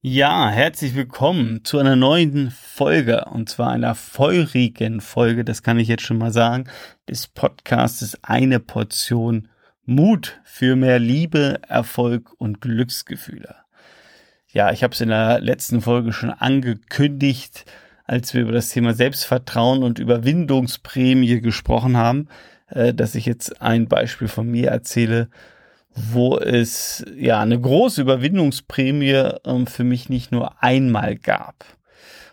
Ja, herzlich willkommen zu einer neuen Folge und zwar einer feurigen Folge, das kann ich jetzt schon mal sagen, des Podcastes Eine Portion Mut für mehr Liebe, Erfolg und Glücksgefühle. Ja, ich habe es in der letzten Folge schon angekündigt, als wir über das Thema Selbstvertrauen und Überwindungsprämie gesprochen haben, äh, dass ich jetzt ein Beispiel von mir erzähle, wo es ja eine große Überwindungsprämie ähm, für mich nicht nur einmal gab.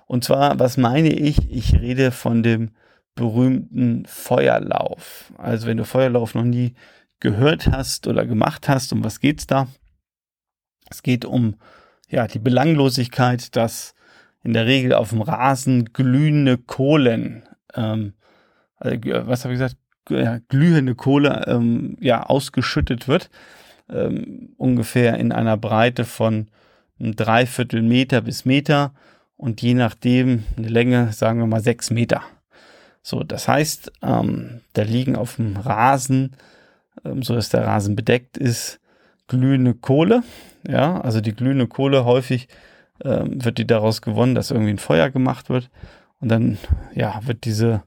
Und zwar, was meine ich? Ich rede von dem berühmten Feuerlauf. Also wenn du Feuerlauf noch nie gehört hast oder gemacht hast, um was geht's da? Es geht um ja die Belanglosigkeit, dass in der Regel auf dem Rasen glühende Kohlen, ähm, also, was habe ich gesagt, ja, glühende Kohle ähm, ja ausgeschüttet wird, ähm, ungefähr in einer Breite von einem Dreiviertel Meter bis Meter und je nachdem eine Länge, sagen wir mal sechs Meter. So, das heißt, ähm, da liegen auf dem Rasen, ähm, so dass der Rasen bedeckt ist, glühende Kohle. Ja, also die glühende Kohle häufig ähm, wird die daraus gewonnen, dass irgendwie ein Feuer gemacht wird und dann ja wird diese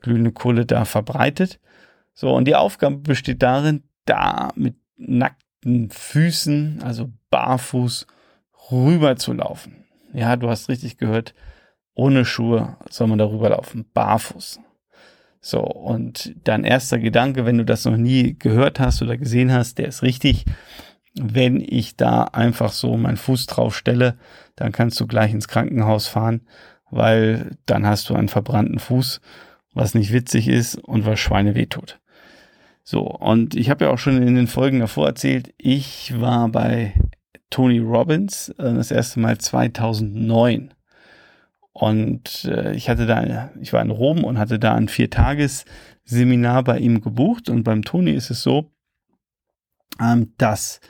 glühende Kohle da verbreitet. So, und die Aufgabe besteht darin, da mit nackten Füßen, also barfuß, rüber zu laufen. Ja, du hast richtig gehört, ohne Schuhe soll man darüber laufen, barfuß. So, und dein erster Gedanke, wenn du das noch nie gehört hast oder gesehen hast, der ist richtig. Wenn ich da einfach so meinen Fuß drauf stelle, dann kannst du gleich ins Krankenhaus fahren, weil dann hast du einen verbrannten Fuß was nicht witzig ist und was Schweine wehtut. So, und ich habe ja auch schon in den Folgen davor erzählt, ich war bei Tony Robbins äh, das erste Mal 2009. Und äh, ich hatte da, ich war in Rom und hatte da ein Viertagesseminar bei ihm gebucht. Und beim Tony ist es so, ähm, dass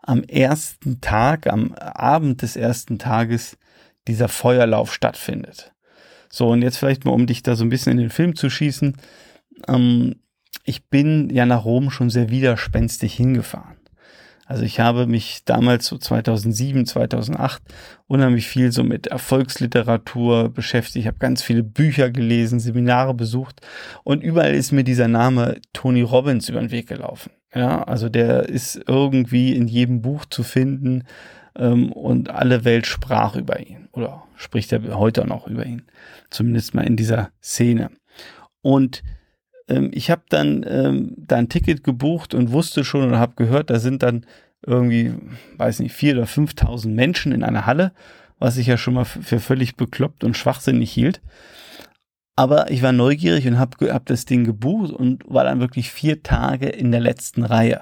am ersten Tag, am Abend des ersten Tages dieser Feuerlauf stattfindet. So, und jetzt vielleicht mal, um dich da so ein bisschen in den Film zu schießen. Ähm, ich bin ja nach Rom schon sehr widerspenstig hingefahren. Also ich habe mich damals so 2007, 2008 unheimlich viel so mit Erfolgsliteratur beschäftigt. Ich habe ganz viele Bücher gelesen, Seminare besucht und überall ist mir dieser Name Tony Robbins über den Weg gelaufen. Ja, also der ist irgendwie in jedem Buch zu finden ähm, und alle Welt sprach über ihn oder spricht er heute noch über ihn, zumindest mal in dieser Szene. Und ähm, ich habe dann ähm, da ein Ticket gebucht und wusste schon oder habe gehört, da sind dann irgendwie, weiß nicht, vier oder 5.000 Menschen in einer Halle, was ich ja schon mal für völlig bekloppt und schwachsinnig hielt. Aber ich war neugierig und habe hab das Ding gebucht und war dann wirklich vier Tage in der letzten Reihe.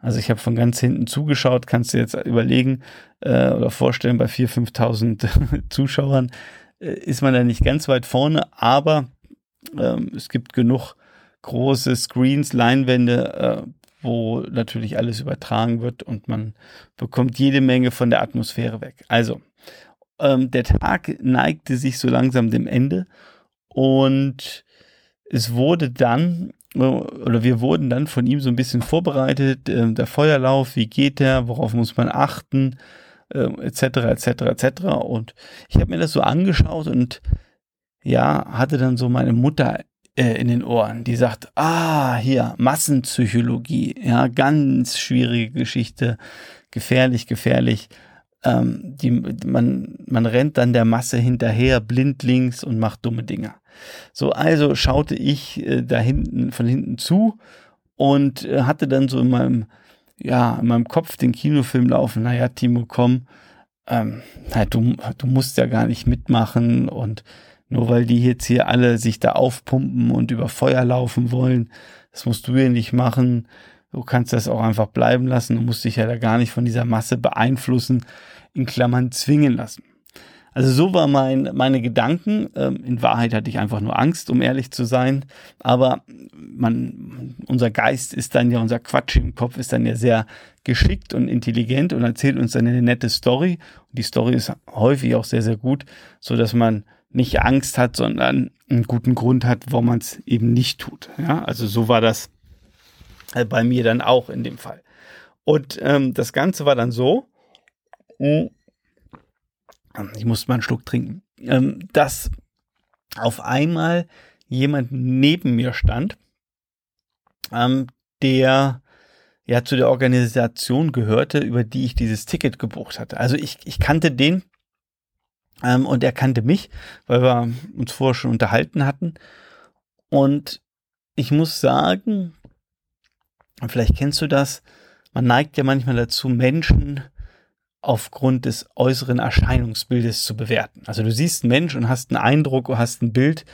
Also ich habe von ganz hinten zugeschaut, kannst du jetzt überlegen äh, oder vorstellen, bei 4.000, 5.000 Zuschauern äh, ist man da nicht ganz weit vorne, aber ähm, es gibt genug große Screens, Leinwände, äh, wo natürlich alles übertragen wird und man bekommt jede Menge von der Atmosphäre weg. Also, ähm, der Tag neigte sich so langsam dem Ende und es wurde dann oder wir wurden dann von ihm so ein bisschen vorbereitet, äh, der Feuerlauf, wie geht der, worauf muss man achten, etc., etc., etc. Und ich habe mir das so angeschaut und ja, hatte dann so meine Mutter äh, in den Ohren, die sagt, ah, hier, Massenpsychologie, ja, ganz schwierige Geschichte, gefährlich, gefährlich. Ähm, die, man, man rennt dann der Masse hinterher, blindlings und macht dumme Dinge. So, also schaute ich äh, da hinten, von hinten zu und äh, hatte dann so in meinem, ja, in meinem Kopf den Kinofilm laufen, naja, Timo, komm, ähm, na, du, du musst ja gar nicht mitmachen und nur weil die jetzt hier alle sich da aufpumpen und über Feuer laufen wollen, das musst du ja nicht machen. Du kannst das auch einfach bleiben lassen. Du musst dich ja da gar nicht von dieser Masse beeinflussen, in Klammern zwingen lassen. Also so war mein, meine Gedanken. Ähm, in Wahrheit hatte ich einfach nur Angst, um ehrlich zu sein. Aber man, unser Geist ist dann ja, unser Quatsch im Kopf ist dann ja sehr geschickt und intelligent und erzählt uns dann eine nette Story. Und die Story ist häufig auch sehr, sehr gut, so dass man nicht Angst hat, sondern einen guten Grund hat, warum man es eben nicht tut. Ja, also so war das äh, bei mir dann auch in dem Fall. Und ähm, das Ganze war dann so, hm, ich musste mal einen Schluck trinken, ähm, dass auf einmal jemand neben mir stand, ähm, der ja zu der Organisation gehörte, über die ich dieses Ticket gebucht hatte. Also ich, ich kannte den ähm, und er kannte mich, weil wir uns vorher schon unterhalten hatten. Und ich muss sagen, vielleicht kennst du das, man neigt ja manchmal dazu, Menschen aufgrund des äußeren Erscheinungsbildes zu bewerten. Also du siehst einen Mensch und hast einen Eindruck, hast ein Bild,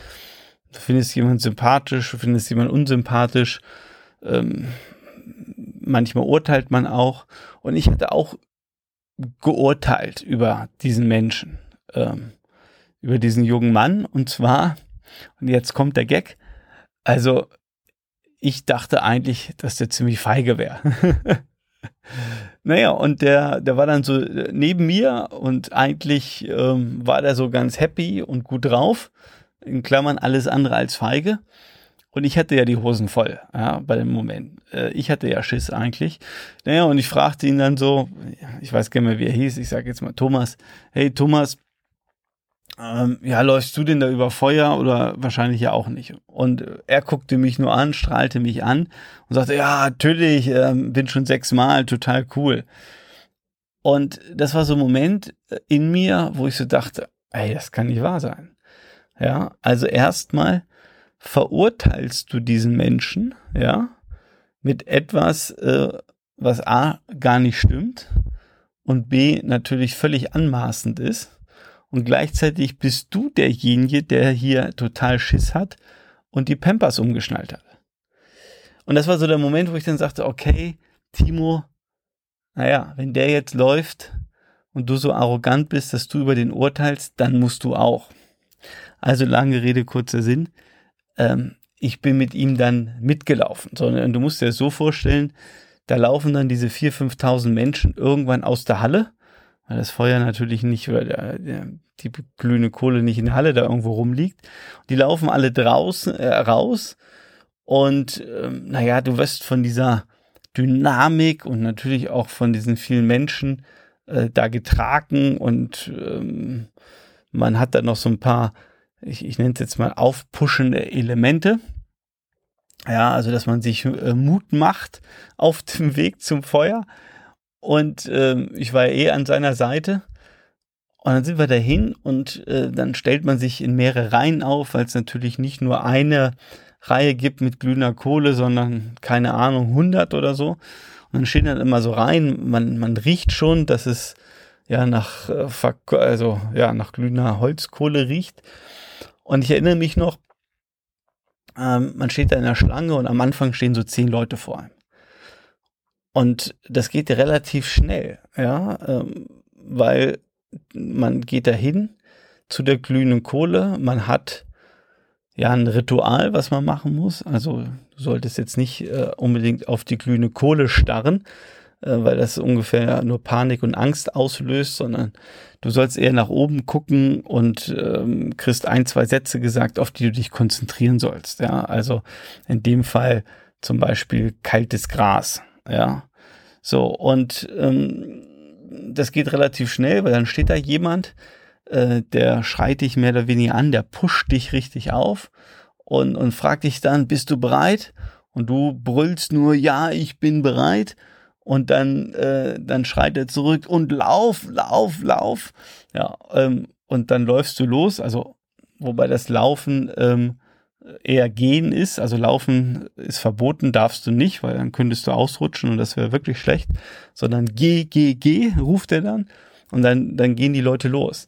du findest jemanden sympathisch, du findest jemanden unsympathisch, ähm, manchmal urteilt man auch. Und ich hatte auch geurteilt über diesen Menschen, ähm, über diesen jungen Mann. Und zwar, und jetzt kommt der Gag, also ich dachte eigentlich, dass der ziemlich feige wäre. naja, und der, der war dann so neben mir und eigentlich ähm, war der so ganz happy und gut drauf. In Klammern alles andere als feige. Und ich hatte ja die Hosen voll, ja, bei dem Moment. Äh, ich hatte ja Schiss eigentlich. Naja, und ich fragte ihn dann so, ich weiß gar nicht mehr, wie er hieß, ich sage jetzt mal Thomas, hey Thomas, ähm, ja, läufst du denn da über Feuer oder wahrscheinlich ja auch nicht? Und er guckte mich nur an, strahlte mich an und sagte, ja, natürlich, ähm, bin schon sechsmal, total cool. Und das war so ein Moment in mir, wo ich so dachte, ey, das kann nicht wahr sein. Ja, also erstmal verurteilst du diesen Menschen, ja, mit etwas, äh, was A gar nicht stimmt und B natürlich völlig anmaßend ist. Und gleichzeitig bist du derjenige, der hier total Schiss hat und die Pampers umgeschnallt hat. Und das war so der Moment, wo ich dann sagte, okay, Timo, naja, wenn der jetzt läuft und du so arrogant bist, dass du über den urteilst, dann musst du auch. Also lange Rede, kurzer Sinn ähm, ich bin mit ihm dann mitgelaufen. Sondern du musst dir das so vorstellen, da laufen dann diese 4.000, 5.000 Menschen irgendwann aus der Halle, weil das Feuer natürlich nicht, oder der, der, die glühende Kohle nicht in der Halle da irgendwo rumliegt. Die laufen alle draußen äh, raus und ähm, naja, du wirst von dieser Dynamik und natürlich auch von diesen vielen Menschen äh, da getragen und ähm, man hat da noch so ein paar ich, ich nenne es jetzt mal aufpuschende Elemente. Ja, also dass man sich äh, Mut macht auf dem Weg zum Feuer. Und äh, ich war eh an seiner Seite. Und dann sind wir dahin und äh, dann stellt man sich in mehrere Reihen auf, weil es natürlich nicht nur eine Reihe gibt mit glühender Kohle, sondern keine Ahnung, 100 oder so. Und dann stehen dann immer so Reihen, man, man riecht schon, dass es ja nach, äh, also, ja, nach glühender Holzkohle riecht. Und ich erinnere mich noch, ähm, man steht da in der Schlange und am Anfang stehen so zehn Leute vor einem. Und das geht relativ schnell, ja, ähm, weil man geht dahin zu der glühenden Kohle, man hat ja ein Ritual, was man machen muss. Also du solltest jetzt nicht äh, unbedingt auf die glühende Kohle starren, äh, weil das ungefähr nur Panik und Angst auslöst, sondern du sollst eher nach oben gucken und ähm, kriegst ein, zwei Sätze gesagt, auf die du dich konzentrieren sollst. Ja, also in dem Fall zum Beispiel kaltes Gras. Ja, so und ähm, das geht relativ schnell, weil dann steht da jemand, äh, der schreit dich mehr oder weniger an, der pusht dich richtig auf und, und fragt dich dann, bist du bereit? Und du brüllst nur, ja, ich bin bereit und dann, äh, dann schreit er zurück und lauf, lauf, lauf. Ja, ähm, und dann läufst du los. Also, wobei das Laufen ähm, eher gehen ist. Also Laufen ist verboten, darfst du nicht, weil dann könntest du ausrutschen und das wäre wirklich schlecht. Sondern geh, geh, geh, ruft er dann und dann, dann gehen die Leute los.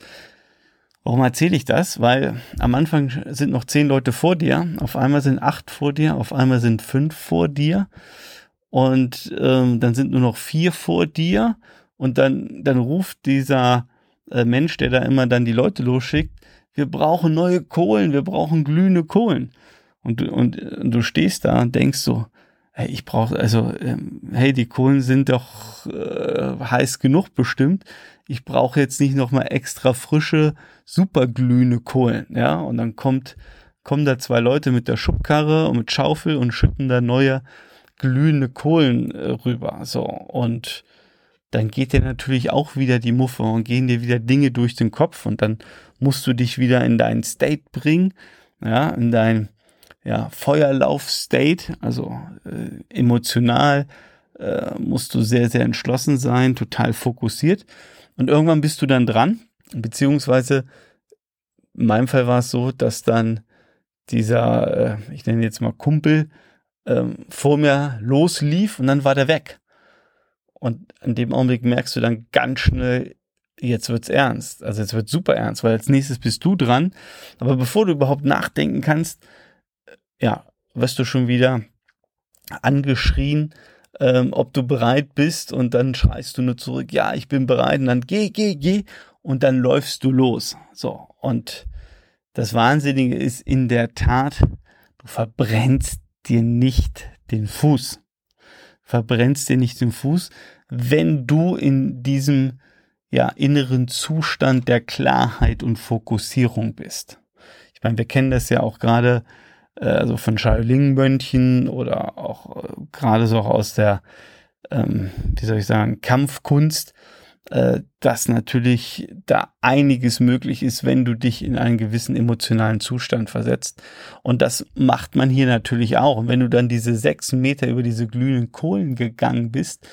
Warum erzähle ich das? Weil am Anfang sind noch zehn Leute vor dir, auf einmal sind acht vor dir, auf einmal sind fünf vor dir und ähm, dann sind nur noch vier vor dir und dann, dann ruft dieser äh, Mensch, der da immer dann die Leute losschickt, wir brauchen neue Kohlen, wir brauchen glühende Kohlen. Und, und, und du stehst da und denkst so, hey, ich brauche, also, ähm, hey, die Kohlen sind doch äh, heiß genug bestimmt. Ich brauche jetzt nicht nochmal extra frische, superglühende Kohlen. Ja, und dann kommt, kommen da zwei Leute mit der Schubkarre und mit Schaufel und schütten da neue glühende Kohlen äh, rüber. So, und dann geht dir natürlich auch wieder die Muffe und gehen dir wieder Dinge durch den Kopf und dann musst du dich wieder in deinen State bringen, ja, in dein ja, Feuerlauf-State, also äh, emotional äh, musst du sehr, sehr entschlossen sein, total fokussiert. Und irgendwann bist du dann dran, beziehungsweise in meinem Fall war es so, dass dann dieser, äh, ich nenne jetzt mal Kumpel, ähm, vor mir loslief und dann war der weg. Und in dem Augenblick merkst du dann ganz schnell, jetzt wird's ernst. Also jetzt wird's super ernst, weil als nächstes bist du dran. Aber bevor du überhaupt nachdenken kannst, äh, ja, wirst du schon wieder angeschrien, ähm, ob du bereit bist und dann schreist du nur zurück, ja, ich bin bereit und dann geh, geh, geh und dann läufst du los. So. Und das Wahnsinnige ist in der Tat, du verbrennst dir nicht den Fuß. Verbrennst dir nicht den Fuß, wenn du in diesem ja, inneren Zustand der Klarheit und Fokussierung bist. Ich meine, wir kennen das ja auch gerade äh, also von Shaolin-Mönchen oder auch äh, gerade so aus der, ähm, wie soll ich sagen, Kampfkunst, äh, dass natürlich da einiges möglich ist, wenn du dich in einen gewissen emotionalen Zustand versetzt. Und das macht man hier natürlich auch. Und wenn du dann diese sechs Meter über diese glühenden Kohlen gegangen bist,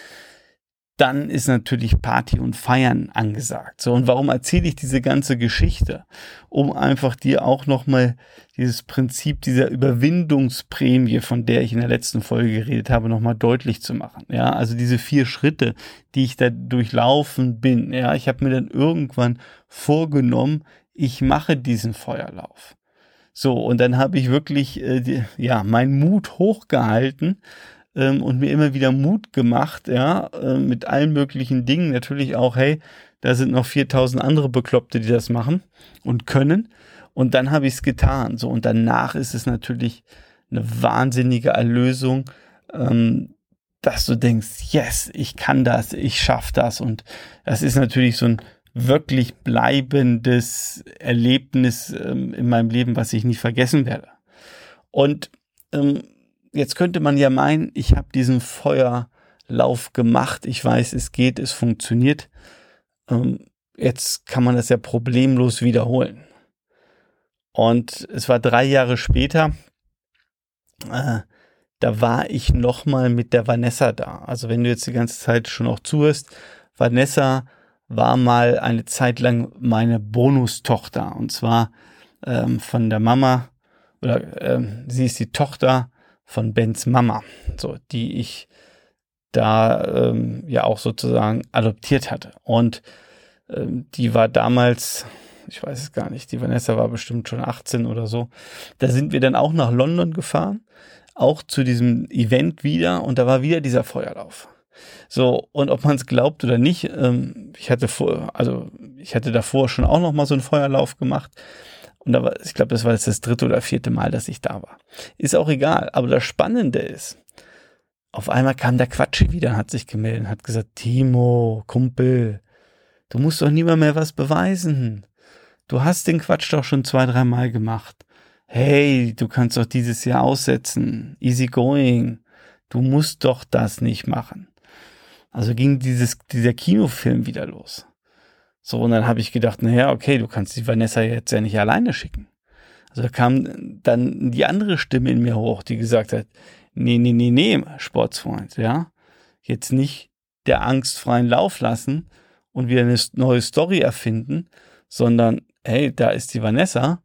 dann ist natürlich Party und Feiern angesagt. So, und warum erzähle ich diese ganze Geschichte? Um einfach dir auch nochmal dieses Prinzip dieser Überwindungsprämie, von der ich in der letzten Folge geredet habe, nochmal deutlich zu machen. Ja, also diese vier Schritte, die ich da durchlaufen bin. Ja, ich habe mir dann irgendwann vorgenommen, ich mache diesen Feuerlauf. So, und dann habe ich wirklich, äh, die, ja, meinen Mut hochgehalten, ähm, und mir immer wieder Mut gemacht, ja, äh, mit allen möglichen Dingen. Natürlich auch, hey, da sind noch 4000 andere Bekloppte, die das machen und können. Und dann habe ich es getan. So, und danach ist es natürlich eine wahnsinnige Erlösung, ähm, dass du denkst, yes, ich kann das, ich schaff das. Und das ist natürlich so ein wirklich bleibendes Erlebnis ähm, in meinem Leben, was ich nie vergessen werde. Und ähm, jetzt könnte man ja meinen, ich habe diesen Feuerlauf gemacht, ich weiß, es geht, es funktioniert. Ähm, jetzt kann man das ja problemlos wiederholen. Und es war drei Jahre später, äh, da war ich nochmal mit der Vanessa da. Also wenn du jetzt die ganze Zeit schon auch zuhörst, Vanessa war mal eine Zeit lang meine Bonustochter. Und zwar ähm, von der Mama, oder ähm, sie ist die Tochter von Bens Mama, so die ich da ähm, ja auch sozusagen adoptiert hatte. Und ähm, die war damals, ich weiß es gar nicht, die Vanessa war bestimmt schon 18 oder so. Da sind wir dann auch nach London gefahren, auch zu diesem Event wieder und da war wieder dieser Feuerlauf. So, und ob man es glaubt oder nicht, ähm, ich hatte vor, also ich hatte davor schon auch noch mal so einen Feuerlauf gemacht und da war, ich glaube, das war jetzt das dritte oder vierte Mal, dass ich da war. Ist auch egal. Aber das Spannende ist, auf einmal kam der Quatschi wieder hat sich gemeldet hat gesagt, Timo, Kumpel, du musst doch niemand mehr was beweisen. Du hast den Quatsch doch schon zwei, dreimal gemacht. Hey, du kannst doch dieses Jahr aussetzen. Easy going. Du musst doch das nicht machen. Also ging dieses, dieser Kinofilm wieder los. So, und dann habe ich gedacht, naja, okay, du kannst die Vanessa jetzt ja nicht alleine schicken. Also da kam dann die andere Stimme in mir hoch, die gesagt hat, nee, nee, nee, nee, Sportsfreund, ja. Jetzt nicht der angstfreien Lauf lassen und wieder eine neue Story erfinden, sondern, hey, da ist die Vanessa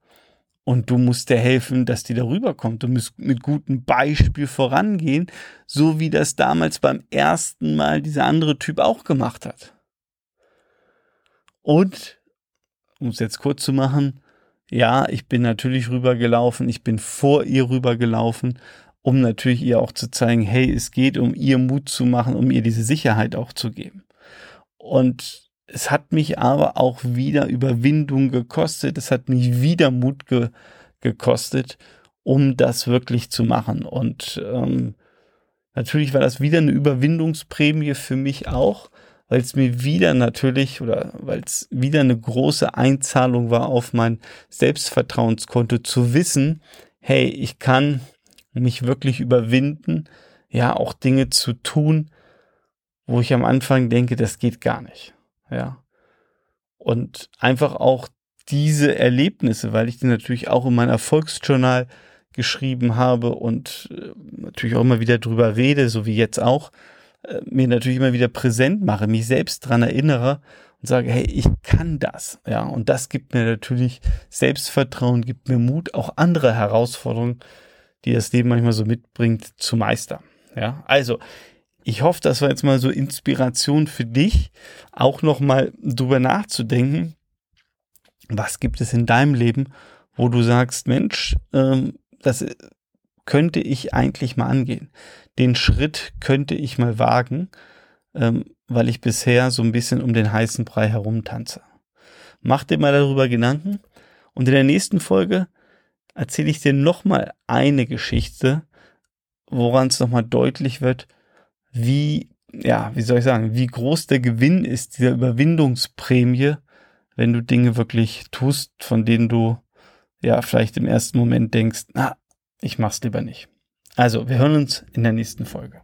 und du musst dir helfen, dass die darüber kommt. Du musst mit gutem Beispiel vorangehen, so wie das damals beim ersten Mal dieser andere Typ auch gemacht hat. Und, um es jetzt kurz zu machen, ja, ich bin natürlich rübergelaufen, ich bin vor ihr rübergelaufen, um natürlich ihr auch zu zeigen, hey, es geht um ihr Mut zu machen, um ihr diese Sicherheit auch zu geben. Und es hat mich aber auch wieder Überwindung gekostet, es hat mich wieder Mut ge gekostet, um das wirklich zu machen. Und ähm, natürlich war das wieder eine Überwindungsprämie für mich auch, weil es mir wieder natürlich oder weil es wieder eine große Einzahlung war auf mein Selbstvertrauenskonto zu wissen, hey, ich kann mich wirklich überwinden, ja, auch Dinge zu tun, wo ich am Anfang denke, das geht gar nicht. Ja. Und einfach auch diese Erlebnisse, weil ich die natürlich auch in meinem Erfolgsjournal geschrieben habe und äh, natürlich auch immer wieder drüber rede, so wie jetzt auch, äh, mir natürlich immer wieder präsent mache, mich selbst dran erinnere und sage, hey, ich kann das. Ja, und das gibt mir natürlich Selbstvertrauen, gibt mir Mut, auch andere Herausforderungen, die das Leben manchmal so mitbringt, zu meistern. Ja, also, ich hoffe, das war jetzt mal so Inspiration für dich, auch nochmal drüber nachzudenken, was gibt es in deinem Leben, wo du sagst, Mensch, ähm, das könnte ich eigentlich mal angehen. Den Schritt könnte ich mal wagen, ähm, weil ich bisher so ein bisschen um den heißen Brei herumtanze. Mach dir mal darüber Gedanken und in der nächsten Folge erzähle ich dir nochmal eine Geschichte, woran es nochmal deutlich wird, wie, ja, wie soll ich sagen, wie groß der Gewinn ist, dieser Überwindungsprämie, wenn du Dinge wirklich tust, von denen du ja vielleicht im ersten Moment denkst, na, ich mach's lieber nicht. Also, wir hören uns in der nächsten Folge.